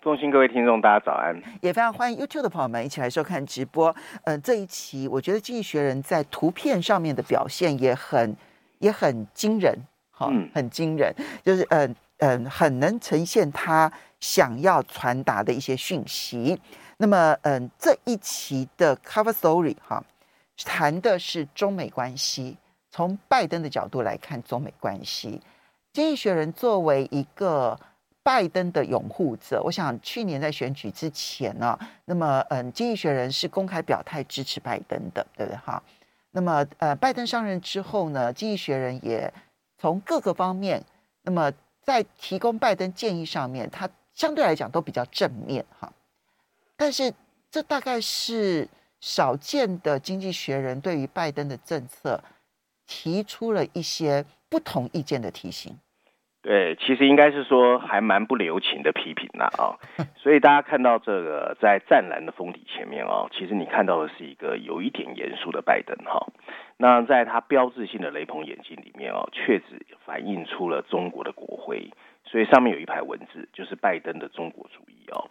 中心各位听众，大家早安！也非常欢迎 YouTube 的朋友们一起来收看直播。呃，这一期我觉得《经济学人》在图片上面的表现也很也很惊人，哈、嗯，很惊人，就是嗯嗯、呃，很能呈现他想要传达的一些讯息。那么，嗯、呃，这一期的 Cover Story 哈，谈的是中美关系，从拜登的角度来看中美关系。《经济学人》作为一个拜登的拥护者，我想去年在选举之前呢，那么嗯，经济学人是公开表态支持拜登的，对不对哈？那么呃，拜登上任之后呢，经济学人也从各个方面，那么在提供拜登建议上面，他相对来讲都比较正面哈。但是这大概是少见的经济学人对于拜登的政策提出了一些不同意见的提醒。对，其实应该是说还蛮不留情的批评呐啊，所以大家看到这个在湛蓝的封底前面啊，其实你看到的是一个有一点严肃的拜登哈。那在他标志性的雷朋眼镜里面哦，确实反映出了中国的国徽，所以上面有一排文字，就是拜登的中国主义哦。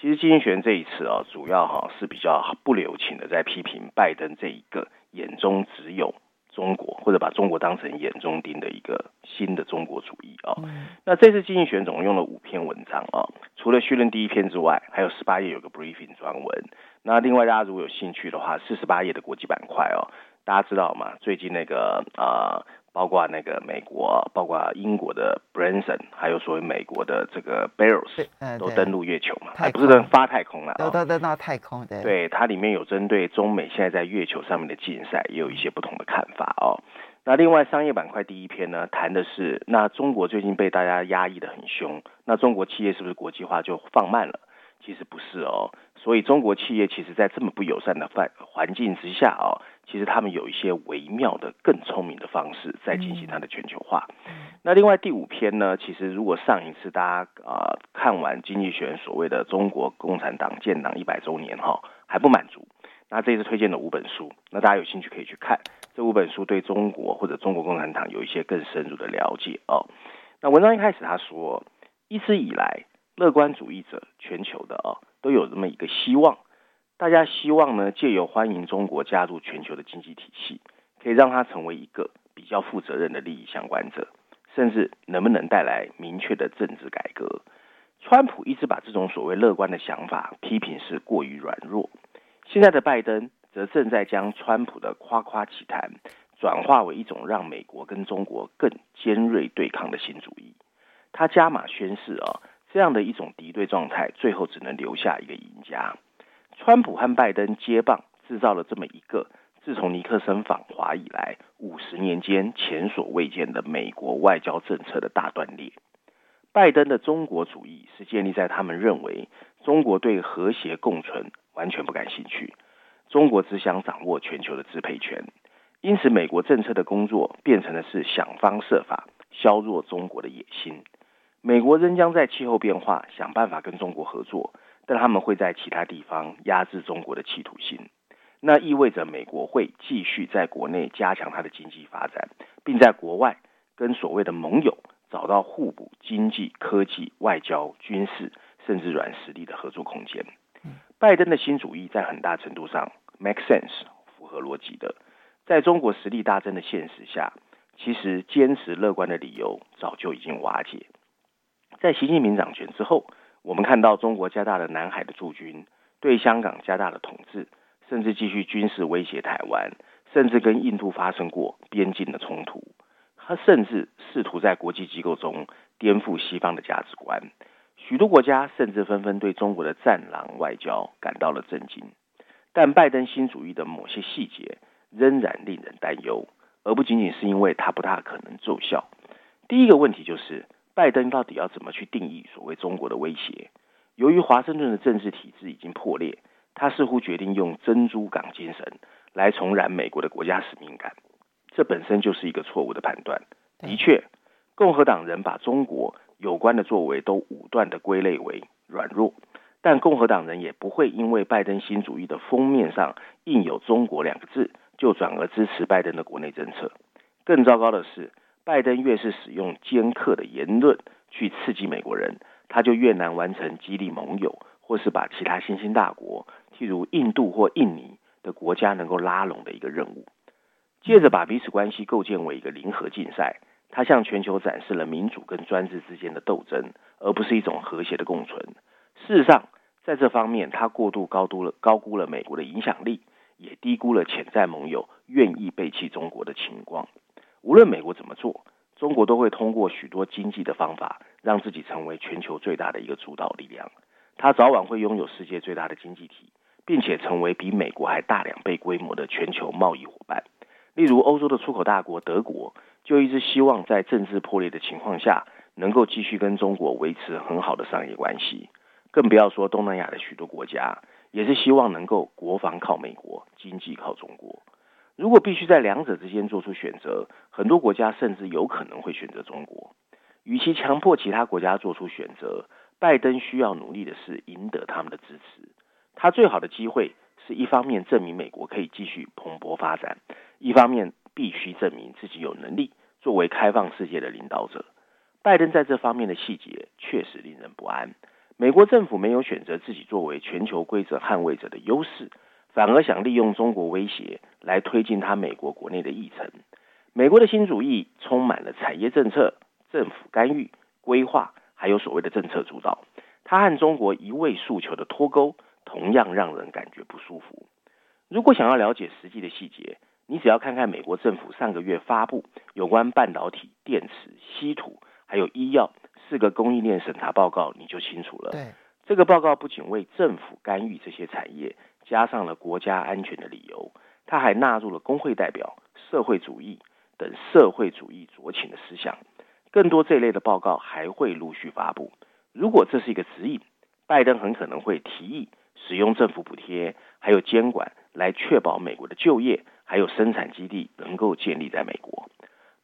其实经济学人这一次啊，主要哈是比较不留情的在批评拜登这一个眼中只有。中国或者把中国当成眼中钉的一个新的中国主义啊、哦，嗯、那这次经济学人总共用了五篇文章啊、哦，除了序论第一篇之外，还有十八页有个 briefing 专文。那另外大家如果有兴趣的话，四十八页的国际板块哦，大家知道吗？最近那个啊。呃包括那个美国，包括英国的 Branson，还有所谓美国的这个 Bells，都登陆月球嘛，还不是能发太空了，都都登到太空的。对，它里面有针对中美现在在月球上面的竞赛，也有一些不同的看法哦。那另外商业板块第一篇呢，谈的是那中国最近被大家压抑的很凶，那中国企业是不是国际化就放慢了？其实不是哦，所以中国企业其实在这么不友善的环环境之下哦。其实他们有一些微妙的、更聪明的方式在进行它的全球化。那另外第五篇呢，其实如果上一次大家啊、呃、看完《经济学人》所谓的中国共产党建党一百周年哈还不满足，那这次推荐的五本书，那大家有兴趣可以去看这五本书，对中国或者中国共产党有一些更深入的了解哦。那文章一开始他说，一直以来乐观主义者全球的哦都有这么一个希望。大家希望呢，借由欢迎中国加入全球的经济体系，可以让它成为一个比较负责任的利益相关者，甚至能不能带来明确的政治改革。川普一直把这种所谓乐观的想法批评是过于软弱，现在的拜登则正在将川普的夸夸其谈转化为一种让美国跟中国更尖锐对抗的新主义。他加码宣示啊，这样的一种敌对状态，最后只能留下一个赢家。川普和拜登接棒，制造了这么一个自从尼克森访华以来五十年间前所未见的美国外交政策的大断裂。拜登的中国主义是建立在他们认为中国对和谐共存完全不感兴趣，中国只想掌握全球的支配权，因此美国政策的工作变成的是想方设法削弱中国的野心。美国仍将在气候变化想办法跟中国合作。但他们会在其他地方压制中国的企图心，那意味着美国会继续在国内加强它的经济发展，并在国外跟所谓的盟友找到互补经济、科技、外交、军事甚至软实力的合作空间。拜登的新主义在很大程度上 make sense，符合逻辑的。在中国实力大增的现实下，其实坚持乐观的理由早就已经瓦解。在习近平掌权之后。我们看到中国加大了南海的驻军，对香港加大了统治，甚至继续军事威胁台湾，甚至跟印度发生过边境的冲突。他甚至试图在国际机构中颠覆西方的价值观。许多国家甚至纷纷对中国的战狼外交感到了震惊。但拜登新主义的某些细节仍然令人担忧，而不仅仅是因为它不大可能奏效。第一个问题就是。拜登到底要怎么去定义所谓中国的威胁？由于华盛顿的政治体制已经破裂，他似乎决定用珍珠港精神来重燃美国的国家使命感。这本身就是一个错误的判断。的确，共和党人把中国有关的作为都武断地归类为软弱，但共和党人也不会因为拜登新主义的封面上印有“中国”两个字，就转而支持拜登的国内政策。更糟糕的是，拜登越是使用尖刻的言论去刺激美国人，他就越难完成激励盟友或是把其他新兴大国，譬如印度或印尼的国家能够拉拢的一个任务。借着把彼此关系构建为一个零和竞赛。他向全球展示了民主跟专制之间的斗争，而不是一种和谐的共存。事实上，在这方面，他过度高估了高估了美国的影响力，也低估了潜在盟友愿意背弃中国的情况。无论美国怎么做，中国都会通过许多经济的方法，让自己成为全球最大的一个主导力量。它早晚会拥有世界最大的经济体，并且成为比美国还大两倍规模的全球贸易伙伴。例如，欧洲的出口大国德国。就一直希望在政治破裂的情况下，能够继续跟中国维持很好的商业关系。更不要说东南亚的许多国家，也是希望能够国防靠美国，经济靠中国。如果必须在两者之间做出选择，很多国家甚至有可能会选择中国。与其强迫其他国家做出选择，拜登需要努力的是赢得他们的支持。他最好的机会是一方面证明美国可以继续蓬勃发展，一方面必须证明自己有能力。作为开放世界的领导者，拜登在这方面的细节确实令人不安。美国政府没有选择自己作为全球规则捍卫者的优势，反而想利用中国威胁来推进他美国国内的议程。美国的新主义充满了产业政策、政府干预、规划，还有所谓的政策主导。他和中国一味诉求的脱钩，同样让人感觉不舒服。如果想要了解实际的细节，你只要看看美国政府上个月发布有关半导体、电池、稀土还有医药四个供应链审查报告，你就清楚了。对，这个报告不仅为政府干预这些产业加上了国家安全的理由，他还纳入了工会代表、社会主义等社会主义酌情的思想。更多这类的报告还会陆续发布。如果这是一个指引，拜登很可能会提议使用政府补贴还有监管来确保美国的就业。还有生产基地能够建立在美国，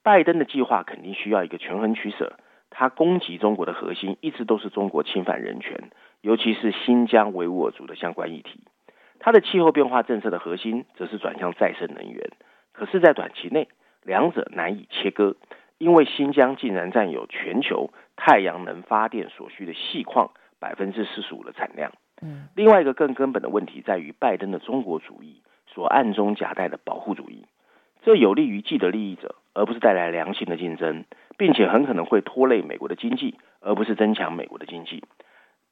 拜登的计划肯定需要一个权衡取舍。他攻击中国的核心一直都是中国侵犯人权，尤其是新疆维吾尔族的相关议题。他的气候变化政策的核心则是转向再生能源。可是，在短期内，两者难以切割，因为新疆竟然占有全球太阳能发电所需的细矿百分之四十五的产量。嗯，另外一个更根本的问题在于拜登的中国主义。所暗中夹带的保护主义，这有利于既得利益者，而不是带来良性的竞争，并且很可能会拖累美国的经济，而不是增强美国的经济。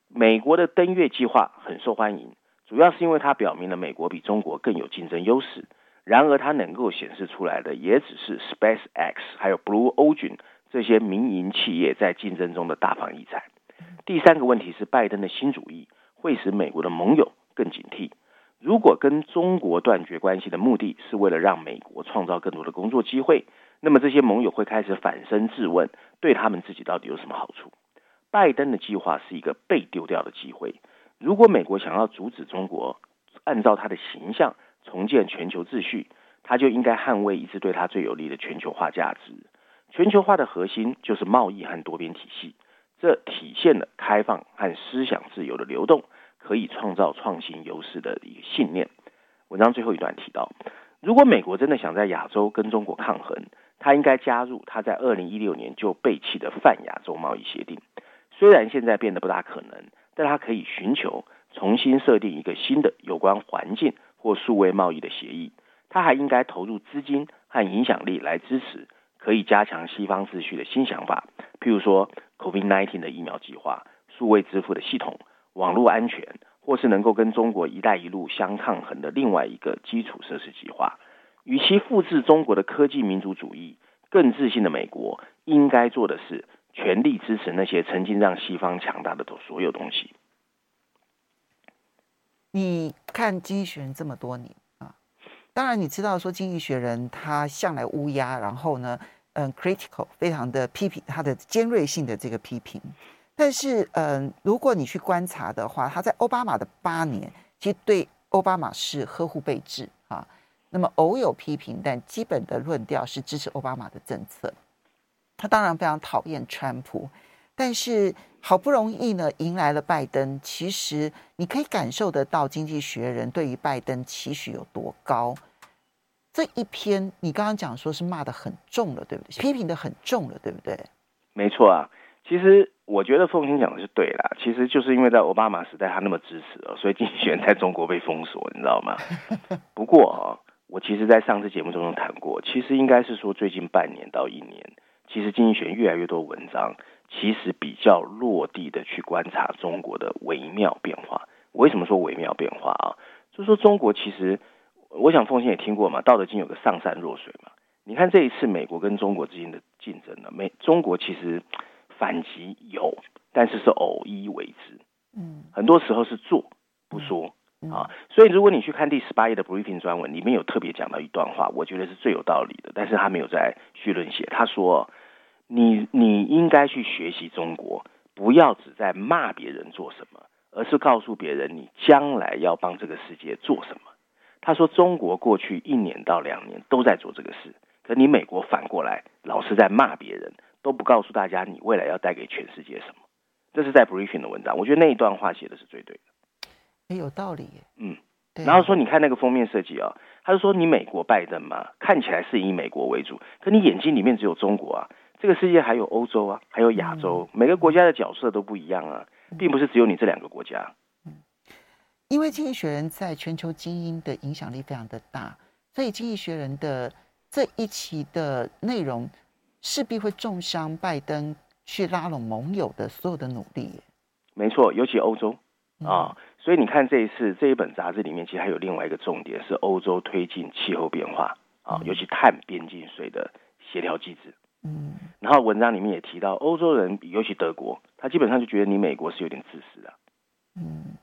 美国的登月计划很受欢迎，主要是因为它表明了美国比中国更有竞争优势。然而，它能够显示出来的也只是 SpaceX 还有 Blue Origin 这些民营企业在竞争中的大放异彩。第三个问题是，拜登的新主义会使美国的盟友更警惕。如果跟中国断绝关系的目的是为了让美国创造更多的工作机会，那么这些盟友会开始反身自问，对他们自己到底有什么好处？拜登的计划是一个被丢掉的机会。如果美国想要阻止中国按照他的形象重建全球秩序，他就应该捍卫一直对他最有利的全球化价值。全球化的核心就是贸易和多边体系，这体现了开放和思想自由的流动。可以创造创新优势的一个信念。文章最后一段提到，如果美国真的想在亚洲跟中国抗衡，他应该加入他在二零一六年就背弃的泛亚洲贸易协定。虽然现在变得不大可能，但他可以寻求重新设定一个新的有关环境或数位贸易的协议。他还应该投入资金和影响力来支持可以加强西方秩序的新想法，譬如说 COVID-19 的疫苗计划、数位支付的系统。网络安全，或是能够跟中国“一带一路”相抗衡的另外一个基础设施计划，与其复制中国的科技民主主义，更自信的美国应该做的是全力支持那些曾经让西方强大的所有东西。你看《经济学人》这么多年啊，当然你知道说《经济学人》他向来乌鸦，然后呢，嗯，critical，非常的批评他的尖锐性的这个批评。但是，嗯，如果你去观察的话，他在奥巴马的八年，其实对奥巴马是呵护备至啊。那么偶有批评，但基本的论调是支持奥巴马的政策。他当然非常讨厌川普，但是好不容易呢迎来了拜登。其实你可以感受得到，《经济学人》对于拜登期许有多高。这一篇你刚刚讲说是骂的很重了，对不对？批评的很重了，对不对？没错啊。其实我觉得凤馨讲的是对啦。其实就是因为在奥巴马时代他那么支持哦，所以《经济学人》在中国被封锁，你知道吗？不过啊，我其实在上次节目中中谈过，其实应该是说最近半年到一年。其实经济学越来越多文章，其实比较落地的去观察中国的微妙变化。为什么说微妙变化啊？就是说中国其实，我想奉先也听过嘛，《道德经》有个上善若水嘛。你看这一次美国跟中国之间的竞争呢，美中国其实反击有，但是是偶一为之。嗯，很多时候是做不说啊。所以如果你去看第十八页的 briefing 专文，里面有特别讲到一段话，我觉得是最有道理的，但是他没有在序论写。他说。你你应该去学习中国，不要只在骂别人做什么，而是告诉别人你将来要帮这个世界做什么。他说，中国过去一年到两年都在做这个事，可你美国反过来老是在骂别人，都不告诉大家你未来要带给全世界什么。这是在 briefing 的文章，我觉得那一段话写的是最对的，也有道理。嗯，然后说你看那个封面设计啊，他就说你美国拜登嘛，看起来是以美国为主，可你眼睛里面只有中国啊。这个世界还有欧洲啊，还有亚洲，每个国家的角色都不一样啊，并不是只有你这两个国家。嗯，因为《经济学人》在全球精英的影响力非常的大，所以《经济学人》的这一期的内容势必会重伤拜登去拉拢盟友的所有的努力。没错，尤其欧洲啊，所以你看这一次这一本杂志里面，其实还有另外一个重点是欧洲推进气候变化啊，尤其碳边境税的协调机制。嗯，然后文章里面也提到，欧洲人，尤其德国，他基本上就觉得你美国是有点自私的。嗯，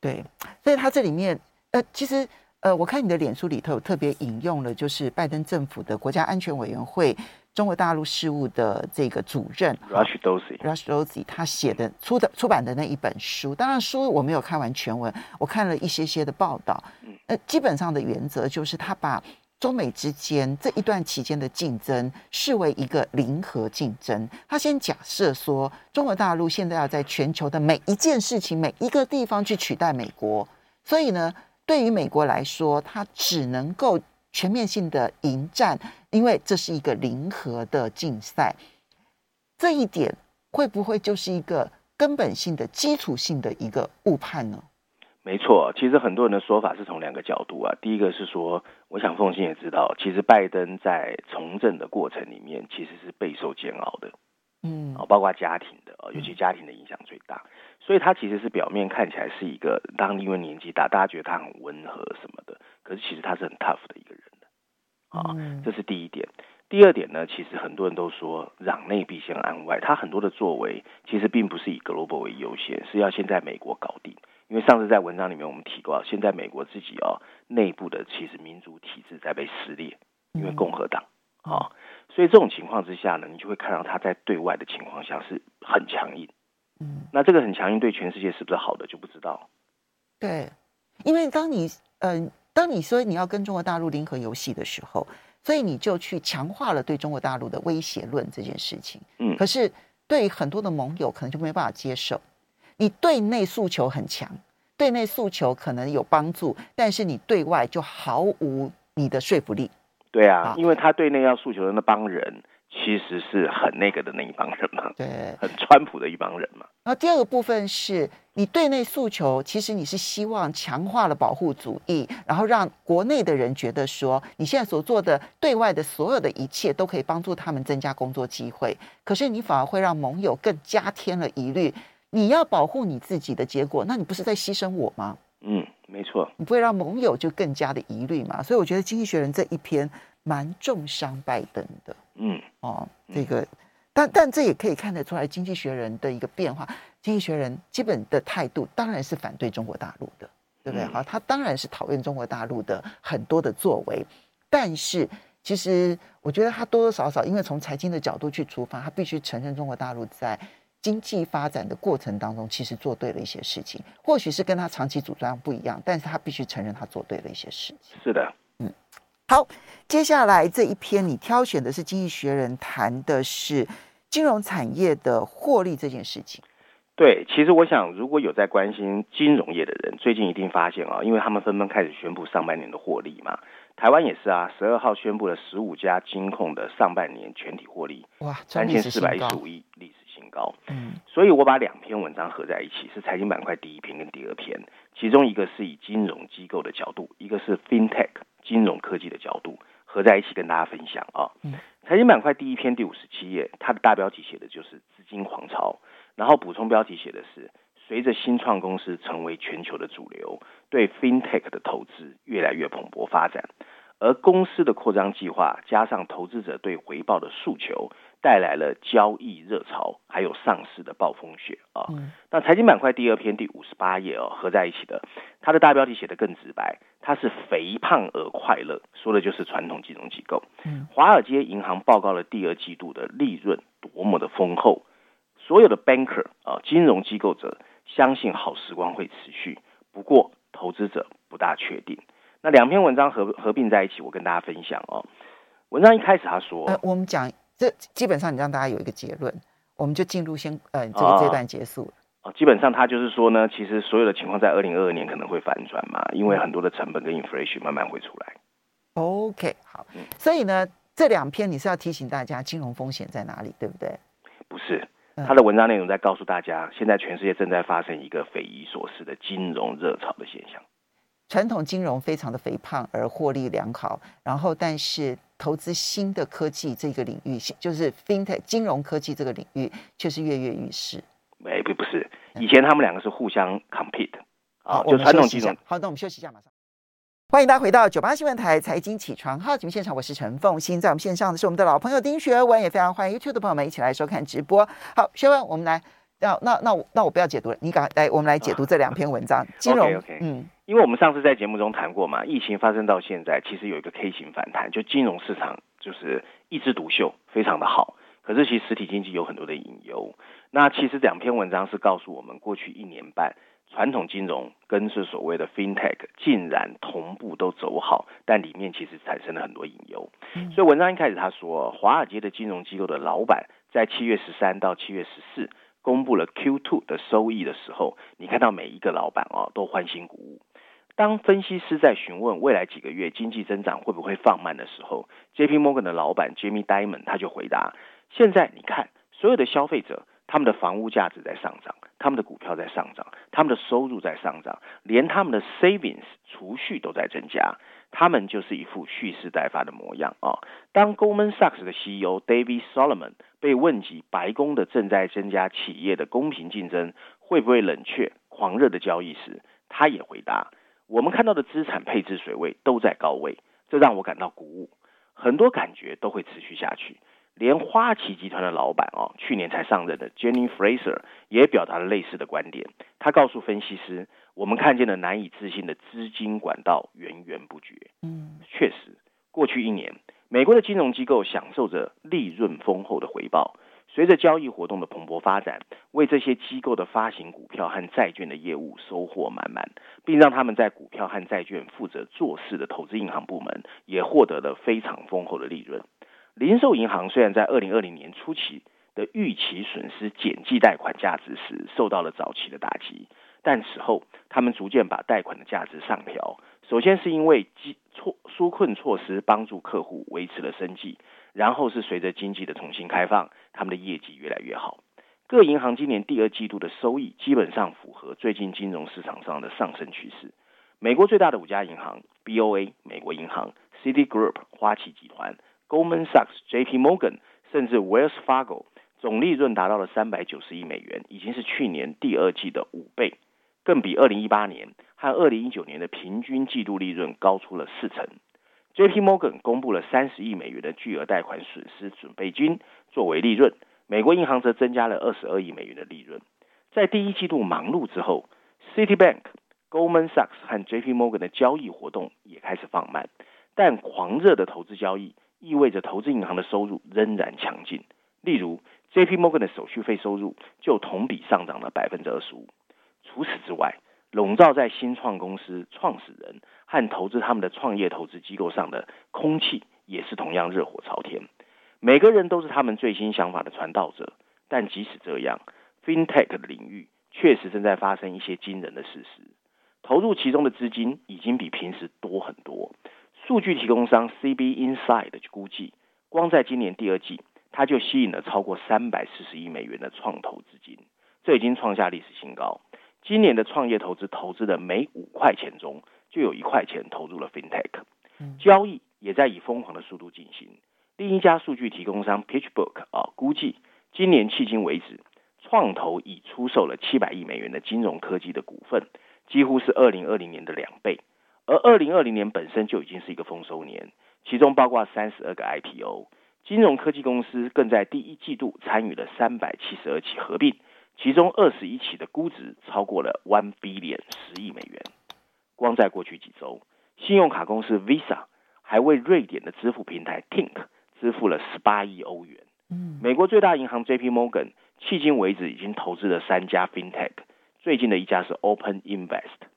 对，所以他这里面，呃，其实，呃，我看你的脸书里头有特别引用了，就是拜登政府的国家安全委员会中国大陆事务的这个主任 Rush Dozy，Rush Dozy 他写的出的出版的那一本书，当然书我没有看完全文，我看了一些些的报道，呃，基本上的原则就是他把。中美之间这一段期间的竞争视为一个零和竞争。他先假设说，中国大陆现在要在全球的每一件事情、每一个地方去取代美国，所以呢，对于美国来说，它只能够全面性的迎战，因为这是一个零和的竞赛。这一点会不会就是一个根本性的基础性的一个误判呢？没错，其实很多人的说法是从两个角度啊。第一个是说，我想凤馨也知道，其实拜登在从政的过程里面其实是备受煎熬的，嗯，包括家庭的，尤其家庭的影响最大。所以他其实是表面看起来是一个，当因为年纪大，大家觉得他很温和什么的，可是其实他是很 tough 的一个人的，啊，这是第一点。第二点呢，其实很多人都说，攘内必先安外，他很多的作为其实并不是以 global 为优先，是要先在美国搞定。因为上次在文章里面我们提过，现在美国自己哦内部的其实民主体制在被撕裂，因为共和党啊，所以这种情况之下呢，你就会看到他在对外的情况下是很强硬。嗯，那这个很强硬对全世界是不是好的就不知道。对，因为当你嗯、呃，当你说你要跟中国大陆零和游戏的时候，所以你就去强化了对中国大陆的威胁论这件事情。嗯，可是对很多的盟友可能就没办法接受。你对内诉求很强，对内诉求可能有帮助，但是你对外就毫无你的说服力。对啊，因为他对内要诉求的那帮人，其实是很那个的那一帮人嘛，对，很川普的一帮人嘛。然后第二个部分是你对内诉求，其实你是希望强化了保护主义，然后让国内的人觉得说，你现在所做的对外的所有的一切都可以帮助他们增加工作机会，可是你反而会让盟友更加添了疑虑。你要保护你自己的结果，那你不是在牺牲我吗？嗯，没错，你不会让盟友就更加的疑虑嘛？所以我觉得《经济学人》这一篇蛮重伤拜登的。嗯，哦，这个，但但这也可以看得出来，《经济学人》的一个变化，《经济学人》基本的态度当然是反对中国大陆的，对不对？好，他当然是讨厌中国大陆的很多的作为，但是其实我觉得他多多少少，因为从财经的角度去出发，他必须承认中国大陆在。经济发展的过程当中，其实做对了一些事情，或许是跟他长期主张不一样，但是他必须承认他做对了一些事情。是的，嗯，好，接下来这一篇你挑选的是《经济学人》谈的是金融产业的获利这件事情。对，其实我想，如果有在关心金融业的人，最近一定发现啊，因为他们纷纷开始宣布上半年的获利嘛。台湾也是啊，十二号宣布了十五家金控的上半年全体获利，哇，三千四百一十五亿，历高。嗯，所以我把两篇文章合在一起，是财经板块第一篇跟第二篇，其中一个是以金融机构的角度，一个是 FinTech 金融科技的角度合在一起跟大家分享啊。嗯，财经板块第一篇第五十七页，它的大标题写的就是资金狂潮。然后补充标题写的是，随着新创公司成为全球的主流，对 FinTech 的投资越来越蓬勃发展，而公司的扩张计划加上投资者对回报的诉求，带来了交易热潮，还有上市的暴风雪啊。嗯、那财经板块第二篇第五十八页哦，合在一起的，它的大标题写得更直白，它是肥胖而快乐，说的就是传统金融机构。嗯，华尔街银行报告了第二季度的利润多么的丰厚。所有的 banker 啊，金融机构者相信好时光会持续，不过投资者不大确定。那两篇文章合合并在一起，我跟大家分享哦。文章一开始他说，呃，我们讲这基本上你让大家有一个结论，我们就进入先呃这个阶段结束哦。基本上他就是说呢，其实所有的情况在二零二二年可能会反转嘛，因为很多的成本跟 inflation 慢慢会出来。OK，好，嗯，所以呢，这两篇你是要提醒大家金融风险在哪里，对不对？不是。他的文章内容在告诉大家，现在全世界正在发生一个匪夷所思的金融热潮的现象。传统金融非常的肥胖而获利良好，然后但是投资新的科技这个领域，就是 FinTech 金融科技这个领域，却是跃跃欲试。没，不不是，以前他们两个是互相 compete 啊，就传统金融。好，那我们休息一下，马上。欢迎大家回到九八新闻台财经起床号节目现场，我是陈凤欣，在我们线上的是我们的老朋友丁学文，也非常欢迎 YouTube 的朋友们一起来收看直播。好，学文，我们来，要那那那我那我不要解读了，你赶快来，我们来解读这两篇文章。啊、金融 okay, okay, 嗯，因为我们上次在节目中谈过嘛，疫情发生到现在，其实有一个 K 型反弹，就金融市场就是一枝独秀，非常的好。可是其实实体经济有很多的隐忧。那其实两篇文章是告诉我们，过去一年半。传统金融跟是所谓的 FinTech 竟然同步都走好，但里面其实产生了很多隐忧。嗯、所以文章一开始他说，华尔街的金融机构的老板在七月十三到七月十四公布了 Q2 的收益的时候，你看到每一个老板哦都欢欣鼓舞。当分析师在询问未来几个月经济增长会不会放慢的时候，JP Morgan 的老板 Jamie Dimon 他就回答：现在你看所有的消费者。他们的房屋价值在上涨，他们的股票在上涨，他们的收入在上涨，连他们的 savings 储蓄都在增加，他们就是一副蓄势待发的模样啊。当 Goldman Sachs 的 CEO David Solomon 被问及白宫的正在增加企业的公平竞争会不会冷却狂热的交易时，他也回答：我们看到的资产配置水位都在高位，这让我感到鼓舞，很多感觉都会持续下去。连花旗集团的老板哦，去年才上任的 Jenny Fraser 也表达了类似的观点。他告诉分析师：“我们看见了难以置信的资金管道源源不绝。”嗯，确实，过去一年，美国的金融机构享受着利润丰厚的回报。随着交易活动的蓬勃发展，为这些机构的发行股票和债券的业务收获满满，并让他们在股票和债券负责做事的投资银行部门也获得了非常丰厚的利润。零售银行虽然在二零二零年初期的预期损失减记贷款价值时受到了早期的打击，但此后他们逐渐把贷款的价值上调。首先是因为措纾困措施帮助客户维持了生计，然后是随着经济的重新开放，他们的业绩越来越好。各银行今年第二季度的收益基本上符合最近金融市场上的上升趋势。美国最大的五家银行 BOA 美国银行、Citigroup 花旗集团。Goldman Sachs、J.P. Morgan 甚至 Wells Fargo 总利润达到了三百九十亿美元，已经是去年第二季的五倍，更比二零一八年和二零一九年的平均季度利润高出了四成。J.P. Morgan 公布了三十亿美元的巨额贷款损失准备金作为利润，美国银行则增加了二十二亿美元的利润。在第一季度忙碌之后，Citibank、Goldman Sachs 和 J.P. Morgan 的交易活动也开始放慢，但狂热的投资交易。意味着投资银行的收入仍然强劲。例如，，JP Morgan 的手续费收入就同比上涨了百分之二十五。除此之外，笼罩在新创公司创始人和投资他们的创业投资机构上的空气，也是同样热火朝天。每个人都是他们最新想法的传道者，但即使这样，FinTech 的领域确实正在发生一些惊人的事实。投入其中的资金已经比平时多很多。数据提供商 CB Insight 估计，光在今年第二季，它就吸引了超过三百四十亿美元的创投资金，这已经创下历史新高。今年的创业投资投资的每五块钱中，就有一块钱投入了 FinTech。交易也在以疯狂的速度进行。另一家数据提供商 PitchBook 啊，估计今年迄今为止，创投已出售了七百亿美元的金融科技的股份。几乎是二零二零年的两倍，而二零二零年本身就已经是一个丰收年，其中包括三十二个 IPO，金融科技公司更在第一季度参与了三百七十二起合并，其中二十一起的估值超过了 one billion 十亿美元。光在过去几周，信用卡公司 Visa 还为瑞典的支付平台 Tink 支付了十八亿欧元。美国最大银行 JP Morgan 迄今为止已经投资了三家 FinTech。最近的一家是 Open Invest，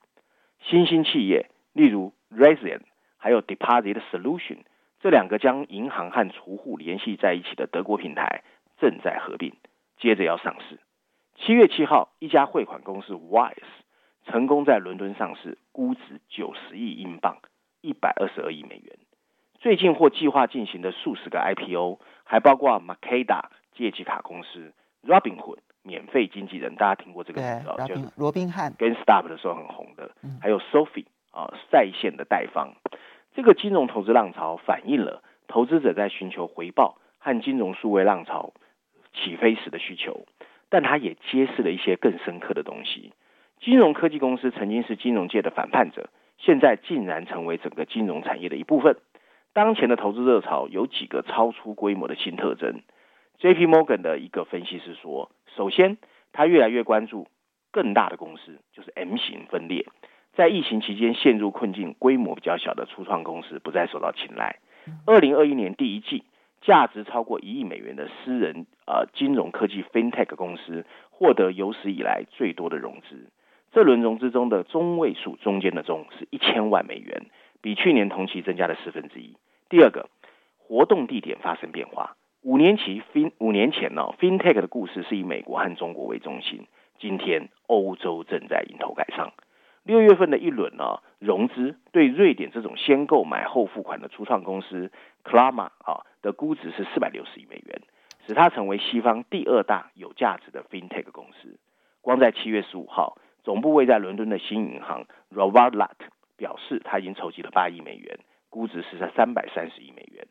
新兴企业例如 Raisin 还有 Deposit Solution 这两个将银行和储户联系在一起的德国平台正在合并，接着要上市。七月七号，一家汇款公司 Wise 成功在伦敦上市，估值九十亿英镑，一百二十二亿美元。最近或计划进行的数十个 IPO，还包括 Makeda 借记卡公司 Robinhood。免费经纪人，大家听过这个名字啊？就是罗宾汉跟 GameStop 的时候很红的，还有 Sophie 啊，在线的代方。这个金融投资浪潮反映了投资者在寻求回报和金融数位浪潮起飞时的需求，但它也揭示了一些更深刻的东西。金融科技公司曾经是金融界的反叛者，现在竟然成为整个金融产业的一部分。当前的投资热潮有几个超出规模的新特征。J.P. Morgan 的一个分析师说，首先，他越来越关注更大的公司，就是 M 型分裂。在疫情期间陷入困境、规模比较小的初创公司不再受到青睐。二零二一年第一季，价值超过一亿美元的私人呃金融科技 FinTech 公司获得有史以来最多的融资。这轮融资中的中位数中间的中是一千万美元，比去年同期增加了四分之一。第二个，活动地点发生变化。五年期 Fin 五年前呢，FinTech 的故事是以美国和中国为中心。今天欧洲正在迎头赶上。六月份的一轮呢融资，对瑞典这种先购买后付款的初创公司 Klarna 啊的估值是四百六十亿美元，使它成为西方第二大有价值的 FinTech 公司。光在七月十五号，总部位在伦敦的新银行 Revolut 表示，它已经筹集了八亿美元，估值是在三百三十亿美元。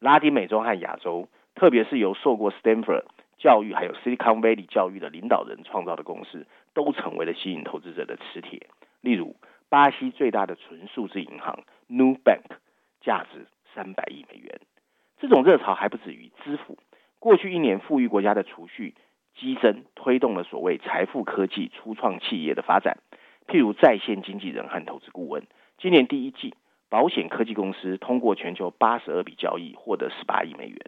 拉丁美洲和亚洲。特别是由受过 Stanford 教育还有 Silicon Valley 教育的领导人创造的公司，都成为了吸引投资者的磁铁。例如，巴西最大的纯数字银行 New Bank，价值三百亿美元。这种热潮还不止于支付。过去一年，富裕国家的储蓄激增，推动了所谓财富科技初创企业的发展。譬如在线经纪人和投资顾问。今年第一季，保险科技公司通过全球八十二笔交易，获得十八亿美元。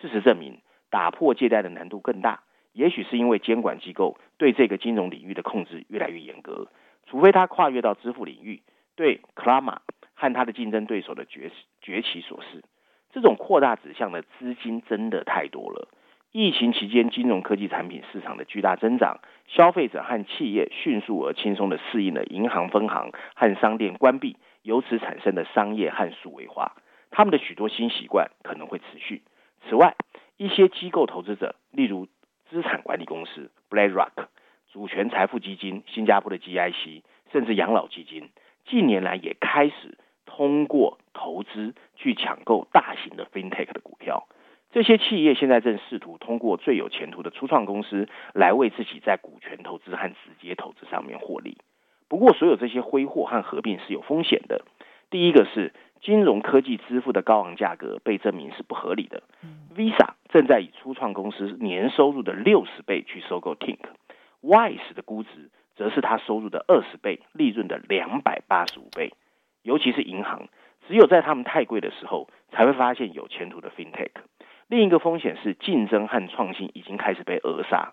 事实证明，打破借贷的难度更大。也许是因为监管机构对这个金融领域的控制越来越严格。除非他跨越到支付领域，对 Klarna 和他的竞争对手的崛崛起所示。这种扩大指向的资金真的太多了。疫情期间，金融科技产品市场的巨大增长，消费者和企业迅速而轻松地适应了银行分行和商店关闭，由此产生的商业和数位化。他们的许多新习惯可能会持续。此外，一些机构投资者，例如资产管理公司 BlackRock、主权财富基金、新加坡的 GIC，甚至养老基金，近年来也开始通过投资去抢购大型的 FinTech 的股票。这些企业现在正试图通过最有前途的初创公司来为自己在股权投资和直接投资上面获利。不过，所有这些挥霍和合并是有风险的。第一个是。金融科技支付的高昂价格被证明是不合理的。Visa 正在以初创公司年收入的六十倍去收购 Tink，Wise 的估值则是它收入的二十倍，利润的两百八十五倍。尤其是银行，只有在他们太贵的时候，才会发现有前途的 FinTech。另一个风险是竞争和创新已经开始被扼杀。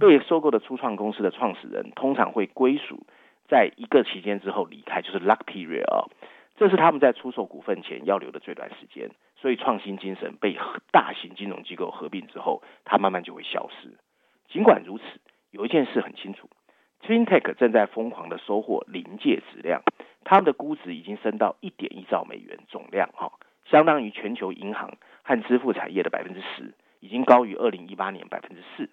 被收购的初创公司的创始人通常会归属在一个期间之后离开，就是 lock period 啊，这是他们在出售股份前要留的最短时间。所以创新精神被大型金融机构合并之后，它慢慢就会消失。尽管如此，有一件事很清楚，FinTech 正在疯狂的收获临界质量，他们的估值已经升到一点一兆美元总量，哈，相当于全球银行和支付产业的百分之十，已经高于二零一八年百分之四。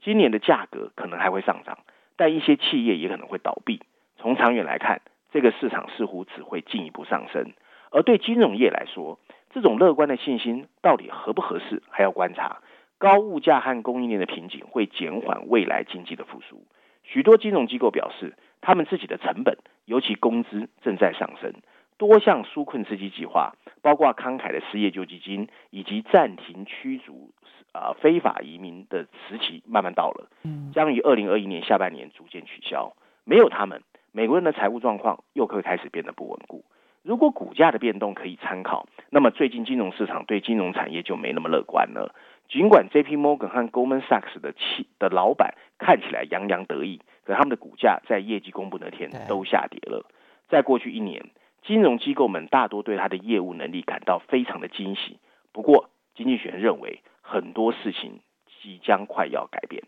今年的价格可能还会上涨，但一些企业也可能会倒闭。从长远来看，这个市场似乎只会进一步上升。而对金融业来说，这种乐观的信心到底合不合适，还要观察。高物价和供应链的瓶颈会减缓未来经济的复苏。许多金融机构表示，他们自己的成本，尤其工资正在上升。多项纾困刺激计划，包括慷慨的失业救济金，以及暂停驱逐啊非法移民的时期慢慢到了，将于二零二一年下半年逐渐取消。没有他们，美国人的财务状况又会开始变得不稳固。如果股价的变动可以参考，那么最近金融市场对金融产业就没那么乐观了。尽管 J.P. Morgan 和 Goldman Sachs 的企的老板看起来洋洋得意，可他们的股价在业绩公布那天都下跌了。在过去一年，金融机构们大多对他的业务能力感到非常的惊喜。不过，经济学人认为很多事情即将快要改变。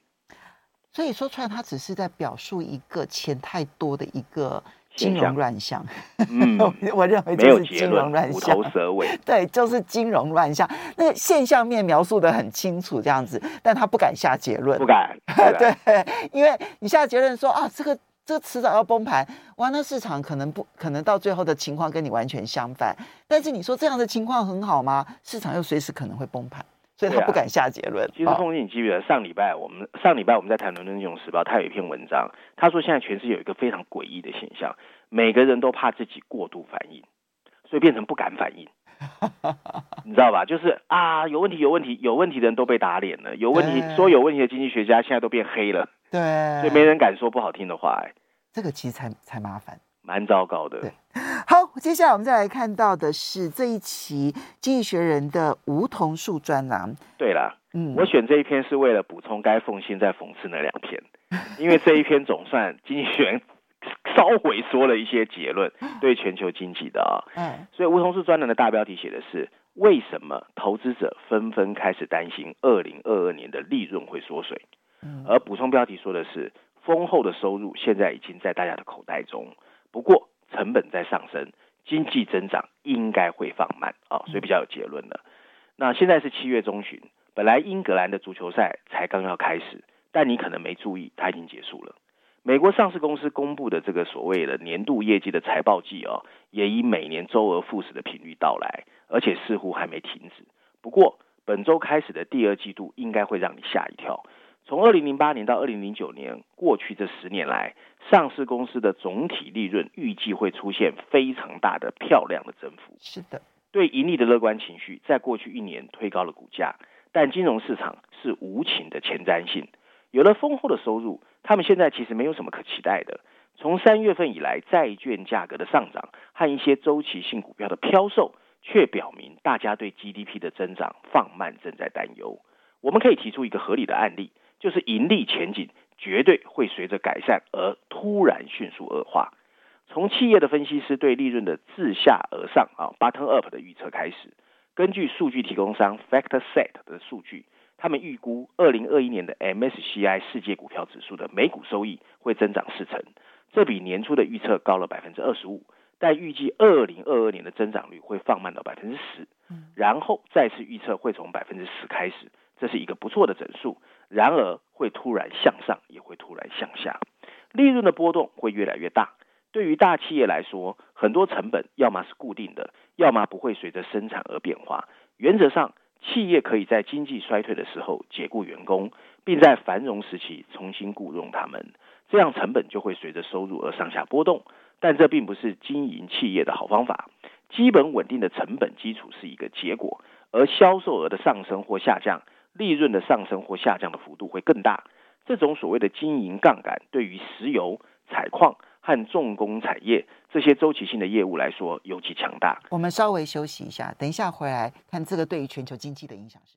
所以说出来，他只是在表述一个钱太多的一个金融乱象。嗯，我认为就是金融乱象，虎头蛇尾。对，就是金融乱象。那个现象面描述的很清楚，这样子，但他不敢下结论，不敢。对，因为你下结论说啊，这个。这迟早要崩盘，哇！那市场可能不可能到最后的情况跟你完全相反。但是你说这样的情况很好吗？市场又随时可能会崩盘，所以他不敢下结论。啊、其实，凤姐，你记不记得上礼拜我们上礼拜我们在谈《伦敦金融时报》，他有一篇文章，他说现在全世界有一个非常诡异的现象，每个人都怕自己过度反应，所以变成不敢反应。你知道吧？就是啊，有问题，有问题，有问题的人都被打脸了。有问题，说有问题的经济学家现在都变黑了。对，所以没人敢说不好听的话。哎，这个其实才才麻烦，蛮糟糕的。对，好，接下来我们再来看到的是这一期《经济学人》的梧桐树专栏。对了，嗯，我选这一篇是为了补充该奉新在讽刺那两篇，因为这一篇总算《经济学人》。稍微说了一些结论，对全球经济的啊，嗯，所以梧桐树专栏的大标题写的是为什么投资者纷纷开始担心二零二二年的利润会缩水，而补充标题说的是丰厚的收入现在已经在大家的口袋中，不过成本在上升，经济增长应该会放慢啊，所以比较有结论了。那现在是七月中旬，本来英格兰的足球赛才刚要开始，但你可能没注意，它已经结束了。美国上市公司公布的这个所谓的年度业绩的财报季哦，也以每年周而复始的频率到来，而且似乎还没停止。不过本周开始的第二季度应该会让你吓一跳。从二零零八年到二零零九年过去这十年来，上市公司的总体利润预计会出现非常大的漂亮的增幅。是的，对盈利的乐观情绪在过去一年推高了股价，但金融市场是无情的前瞻性。有了丰厚的收入，他们现在其实没有什么可期待的。从三月份以来，债券价格的上涨和一些周期性股票的飘售，却表明大家对 GDP 的增长放慢正在担忧。我们可以提出一个合理的案例，就是盈利前景绝对会随着改善而突然迅速恶化。从企业的分析师对利润的自下而上啊 （bottom up） 的预测开始，根据数据提供商 FactSet 的数据。他们预估，二零二一年的 MSCI 世界股票指数的每股收益会增长四成，这比年初的预测高了百分之二十五。但预计二零二二年的增长率会放慢到百分之十，然后再次预测会从百分之十开始，这是一个不错的整数。然而会突然向上，也会突然向下，利润的波动会越来越大。对于大企业来说，很多成本要么是固定的，要么不会随着生产而变化。原则上。企业可以在经济衰退的时候解雇员工，并在繁荣时期重新雇佣他们，这样成本就会随着收入而上下波动。但这并不是经营企业的好方法。基本稳定的成本基础是一个结果，而销售额的上升或下降，利润的上升或下降的幅度会更大。这种所谓的经营杠杆，对于石油采矿和重工产业这些周期性的业务来说尤其强大。我们稍微休息一下，等一下回来看这个对于全球经济的影响是。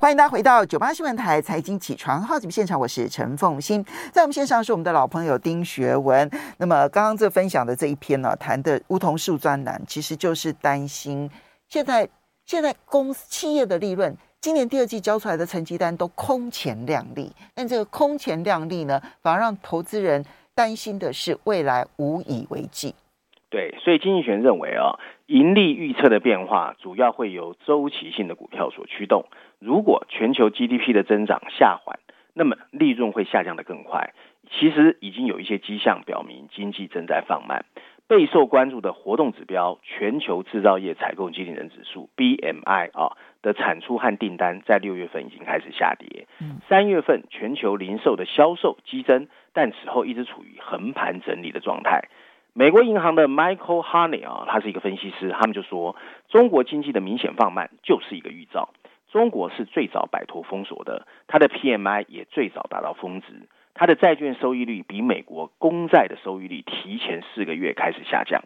欢迎大家回到九八新闻台财经起床号节目现场，我是陈凤馨，在我们线上是我们的老朋友丁学文。那么刚刚这分享的这一篇呢，谈的梧桐树专栏，其实就是担心现在现在公司企业的利润，今年第二季交出来的成绩单都空前亮丽，但这个空前亮丽呢，反而让投资人担心的是未来无以为继。对，所以经济学认为啊，盈利预测的变化主要会由周期性的股票所驱动。如果全球 GDP 的增长下缓，那么利润会下降得更快。其实已经有一些迹象表明经济正在放慢。备受关注的活动指标——全球制造业采购经理人指数 （BMI） 啊的产出和订单，在六月份已经开始下跌。三月份全球零售的销售激增，但此后一直处于横盘整理的状态。美国银行的 Michael Harney 啊，他是一个分析师，他们就说，中国经济的明显放慢就是一个预兆。中国是最早摆脱封锁的，它的 PMI 也最早达到峰值，它的债券收益率比美国公债的收益率提前四个月开始下降。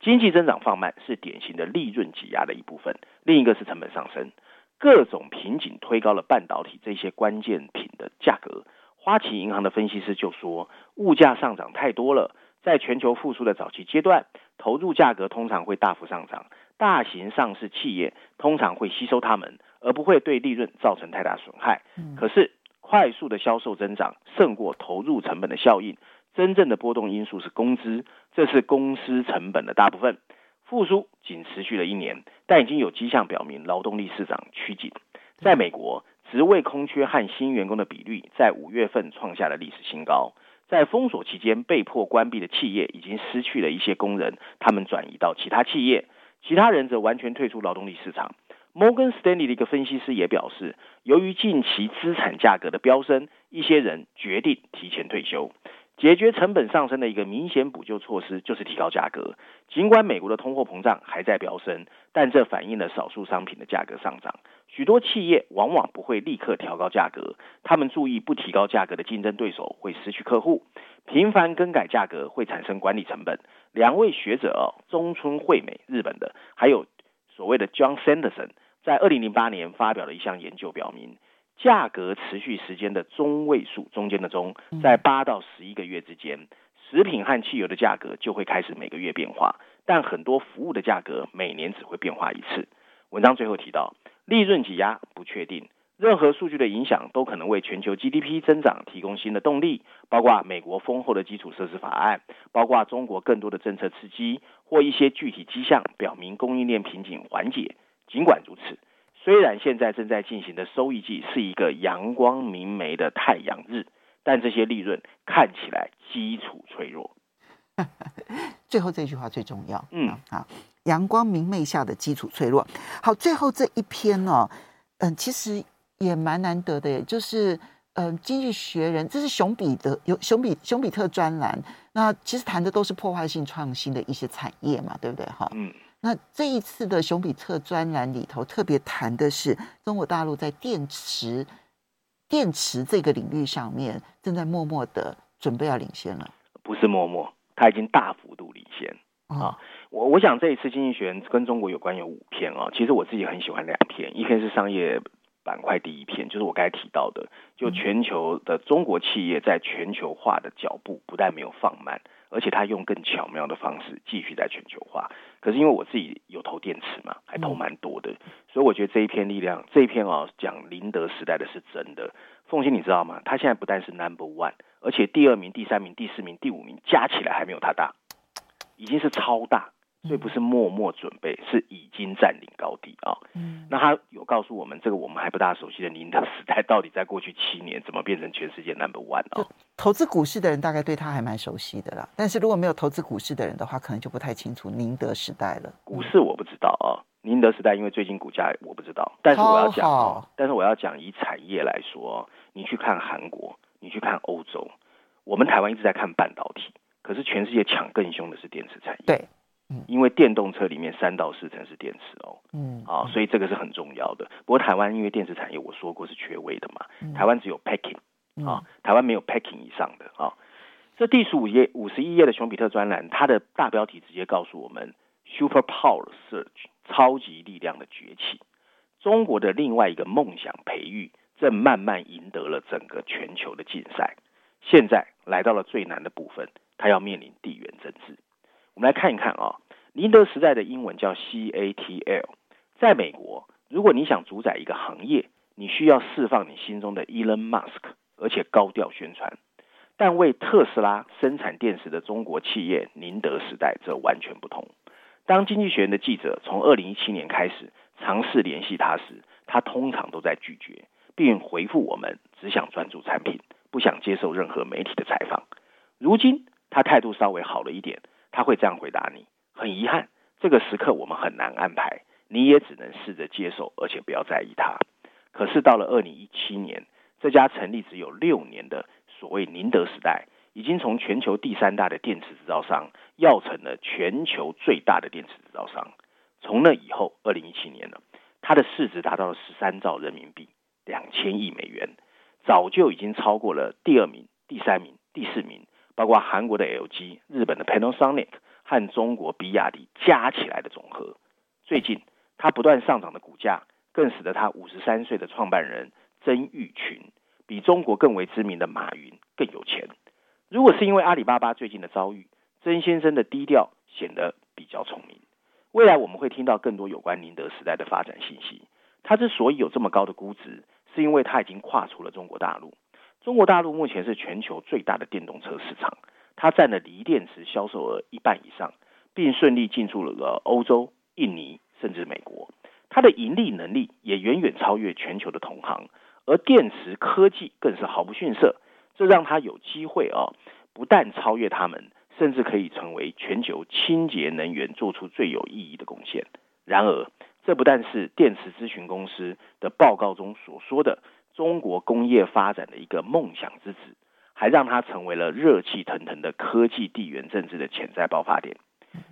经济增长放慢是典型的利润挤压的一部分，另一个是成本上升，各种瓶颈推高了半导体这些关键品的价格。花旗银行的分析师就说，物价上涨太多了，在全球复苏的早期阶段，投入价格通常会大幅上涨，大型上市企业通常会吸收它们。而不会对利润造成太大损害。可是，快速的销售增长胜过投入成本的效应。真正的波动因素是工资，这是公司成本的大部分。复苏仅持续了一年，但已经有迹象表明劳动力市场趋紧。在美国，职位空缺和新员工的比率在五月份创下了历史新高。在封锁期间被迫关闭的企业已经失去了一些工人，他们转移到其他企业，其他人则完全退出劳动力市场。摩根士丹利的一个分析师也表示，由于近期资产价格的飙升，一些人决定提前退休。解决成本上升的一个明显补救措施就是提高价格。尽管美国的通货膨胀还在飙升，但这反映了少数商品的价格上涨。许多企业往往不会立刻调高价格，他们注意不提高价格的竞争对手会失去客户。频繁更改价格会产生管理成本。两位学者哦，中村惠美，日本的，还有所谓的 John Sanderson。在二零零八年发表的一项研究表明，价格持续时间的中位数中间的中，在八到十一个月之间，食品和汽油的价格就会开始每个月变化，但很多服务的价格每年只会变化一次。文章最后提到，利润挤压不确定，任何数据的影响都可能为全球 GDP 增长提供新的动力，包括美国丰厚的基础设施法案，包括中国更多的政策刺激，或一些具体迹象表明供应链瓶颈缓解。尽管如此，虽然现在正在进行的收益季是一个阳光明媚的太阳日，但这些利润看起来基础脆弱。最后这句话最重要。嗯，好，阳光明媚下的基础脆弱。好，最后这一篇呢、哦，嗯，其实也蛮难得的，就是嗯，《经济学人》这是熊彼得有熊彼熊彼特专栏，那其实谈的都是破坏性创新的一些产业嘛，对不对？哈，嗯。那这一次的熊彼特专栏里头特别谈的是中国大陆在电池、电池这个领域上面正在默默的准备要领先了。不是默默，它已经大幅度领先啊！我我想这一次经济学人跟中国有关有五篇啊，其实我自己很喜欢两篇，一篇是商业板块第一篇，就是我刚才提到的，就全球的中国企业在全球化的脚步不但没有放慢。而且他用更巧妙的方式继续在全球化。可是因为我自己有投电池嘛，还投蛮多的，所以我觉得这一篇力量，这一篇哦讲宁德时代的是真的。凤欣你知道吗？他现在不但是 number one，而且第二名、第三名、第四名、第五名加起来还没有他大，已经是超大。所以不是默默准备，是已经占领高地啊。嗯，那他有告诉我们，这个我们还不大熟悉的宁德时代，到底在过去七年怎么变成全世界 number one 啊？投资股市的人大概对他还蛮熟悉的啦，但是如果没有投资股市的人的话，可能就不太清楚宁德时代了。股市我不知道啊，宁德时代因为最近股价我不知道，但是我要讲，好好但是我要讲以产业来说，你去看韩国，你去看欧洲，我们台湾一直在看半导体，可是全世界抢更凶的是电池产业。对。因为电动车里面三到四成是电池哦，嗯，啊，所以这个是很重要的。不过台湾因为电池产业我说过是缺位的嘛，台湾只有 packing 啊，台湾没有 packing 以上的啊。这第十五页五十一页的熊彼特专栏，它的大标题直接告诉我们：Super Power Surge 超级力量的崛起。中国的另外一个梦想培育正慢慢赢得了整个全球的竞赛。现在来到了最难的部分，它要面临地缘政治。我们来看一看啊，宁德时代的英文叫 CATL。在美国，如果你想主宰一个行业，你需要释放你心中的 Elon Musk，而且高调宣传。但为特斯拉生产电池的中国企业宁德时代则完全不同。当经济学人的记者从二零一七年开始尝试联系他时，他通常都在拒绝，并回复我们只想专注产品，不想接受任何媒体的采访。如今他态度稍微好了一点，他会这样回答你：很遗憾，这个时刻我们很难安排，你也只能试着接受，而且不要在意他。可是到了二零一七年，这家成立只有六年的。所谓宁德时代已经从全球第三大的电池制造商，要成了全球最大的电池制造商。从那以后，二零一七年了，它的市值达到了十三兆人民币，两千亿美元，早就已经超过了第二名、第三名、第四名，包括韩国的 LG、日本的 Panasonic 和中国比亚迪加起来的总和。最近，它不断上涨的股价，更使得它五十三岁的创办人曾毓群。比中国更为知名的马云更有钱。如果是因为阿里巴巴最近的遭遇，曾先生的低调显得比较聪明。未来我们会听到更多有关宁德时代的发展信息。他之所以有这么高的估值，是因为他已经跨出了中国大陆。中国大陆目前是全球最大的电动车市场，它占了锂电池销售额一半以上，并顺利进驻了欧洲、印尼甚至美国。它的盈利能力也远远超越全球的同行。而电池科技更是毫不逊色，这让他有机会啊，不但超越他们，甚至可以成为全球清洁能源做出最有意义的贡献。然而，这不但是电池咨询公司的报告中所说的中国工业发展的一个梦想之子，还让他成为了热气腾腾的科技地缘政治的潜在爆发点。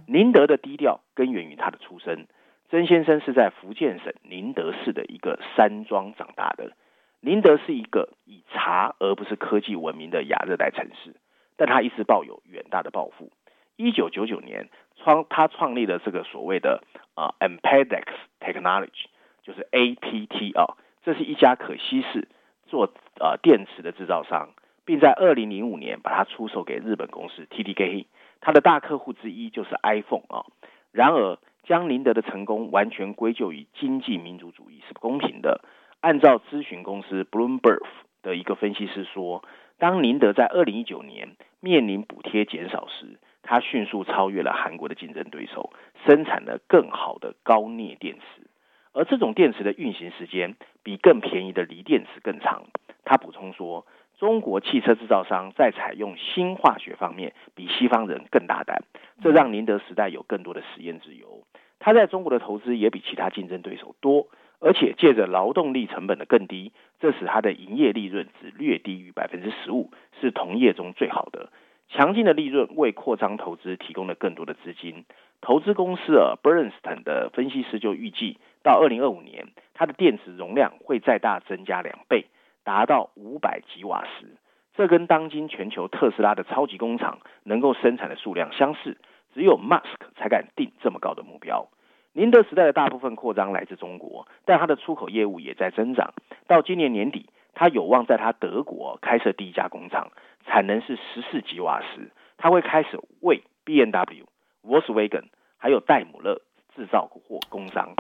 宁德的低调根源于他的出身，曾先生是在福建省宁德市的一个山庄长大的。宁德是一个以茶而不是科技闻名的亚热带城市，但他一直抱有远大的抱负。一九九九年，创他创立了这个所谓的啊 Amperex Technology，就是 APT 啊，这是一家可稀释做呃电池的制造商，并在二零零五年把它出售给日本公司 TDK，它的大客户之一就是 iPhone 啊。然而，将宁德的成功完全归咎于经济民主主义是不公平的。按照咨询公司 Bloomberg 的一个分析师说，当宁德在二零一九年面临补贴减少时，它迅速超越了韩国的竞争对手，生产了更好的高镍电池，而这种电池的运行时间比更便宜的锂电池更长。他补充说，中国汽车制造商在采用新化学方面比西方人更大胆，这让宁德时代有更多的实验自由。他在中国的投资也比其他竞争对手多。而且借着劳动力成本的更低，这使它的营业利润只略低于百分之十五，是同业中最好的。强劲的利润为扩张投资提供了更多的资金。投资公司啊，Bernstein 的分析师就预计，到二零二五年，它的电池容量会再大增加两倍，达到五百吉瓦时。这跟当今全球特斯拉的超级工厂能够生产的数量相似，只有 Musk 才敢定这么高的目标。宁德时代的大部分扩张来自中国，但它的出口业务也在增长。到今年年底，它有望在它德国开设第一家工厂，产能是十四吉瓦时。它会开始为 BMW、Volkswagen 还有戴姆勒制造或工商。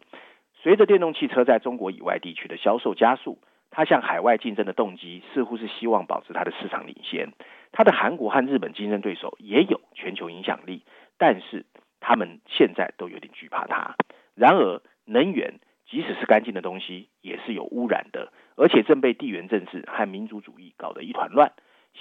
随着电动汽车在中国以外地区的销售加速，它向海外竞争的动机似乎是希望保持它的市场领先。它的韩国和日本竞争对手也有全球影响力，但是。他们现在都有点惧怕它。然而，能源即使是干净的东西，也是有污染的，而且正被地缘政治和民族主义搞得一团乱。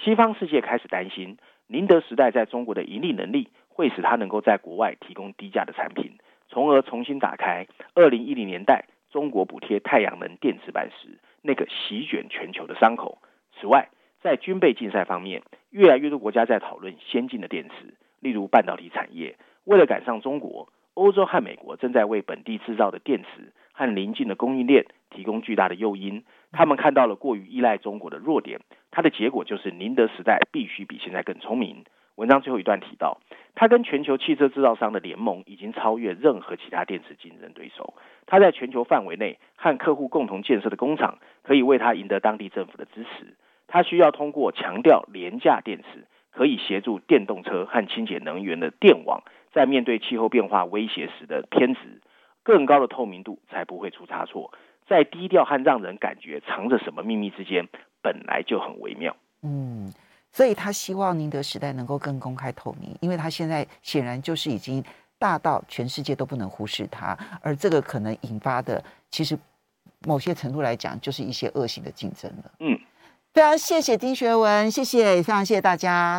西方世界开始担心，宁德时代在中国的盈利能力会使它能够在国外提供低价的产品，从而重新打开二零一零年代中国补贴太阳能电池板时那个席卷全球的伤口。此外，在军备竞赛方面，越来越多国家在讨论先进的电池，例如半导体产业。为了赶上中国，欧洲和美国正在为本地制造的电池和邻近的供应链提供巨大的诱因。他们看到了过于依赖中国的弱点，它的结果就是宁德时代必须比现在更聪明。文章最后一段提到，它跟全球汽车制造商的联盟已经超越任何其他电池竞争对手。它在全球范围内和客户共同建设的工厂，可以为它赢得当地政府的支持。它需要通过强调廉价电池，可以协助电动车和清洁能源的电网，在面对气候变化威胁时的偏执，更高的透明度才不会出差错。在低调和让人感觉藏着什么秘密之间，本来就很微妙。嗯。所以他希望宁德时代能够更公开透明，因为他现在显然就是已经大到全世界都不能忽视他，而这个可能引发的，其实某些程度来讲，就是一些恶性的竞争了。嗯，非常谢谢丁学文，谢谢，非常谢谢大家。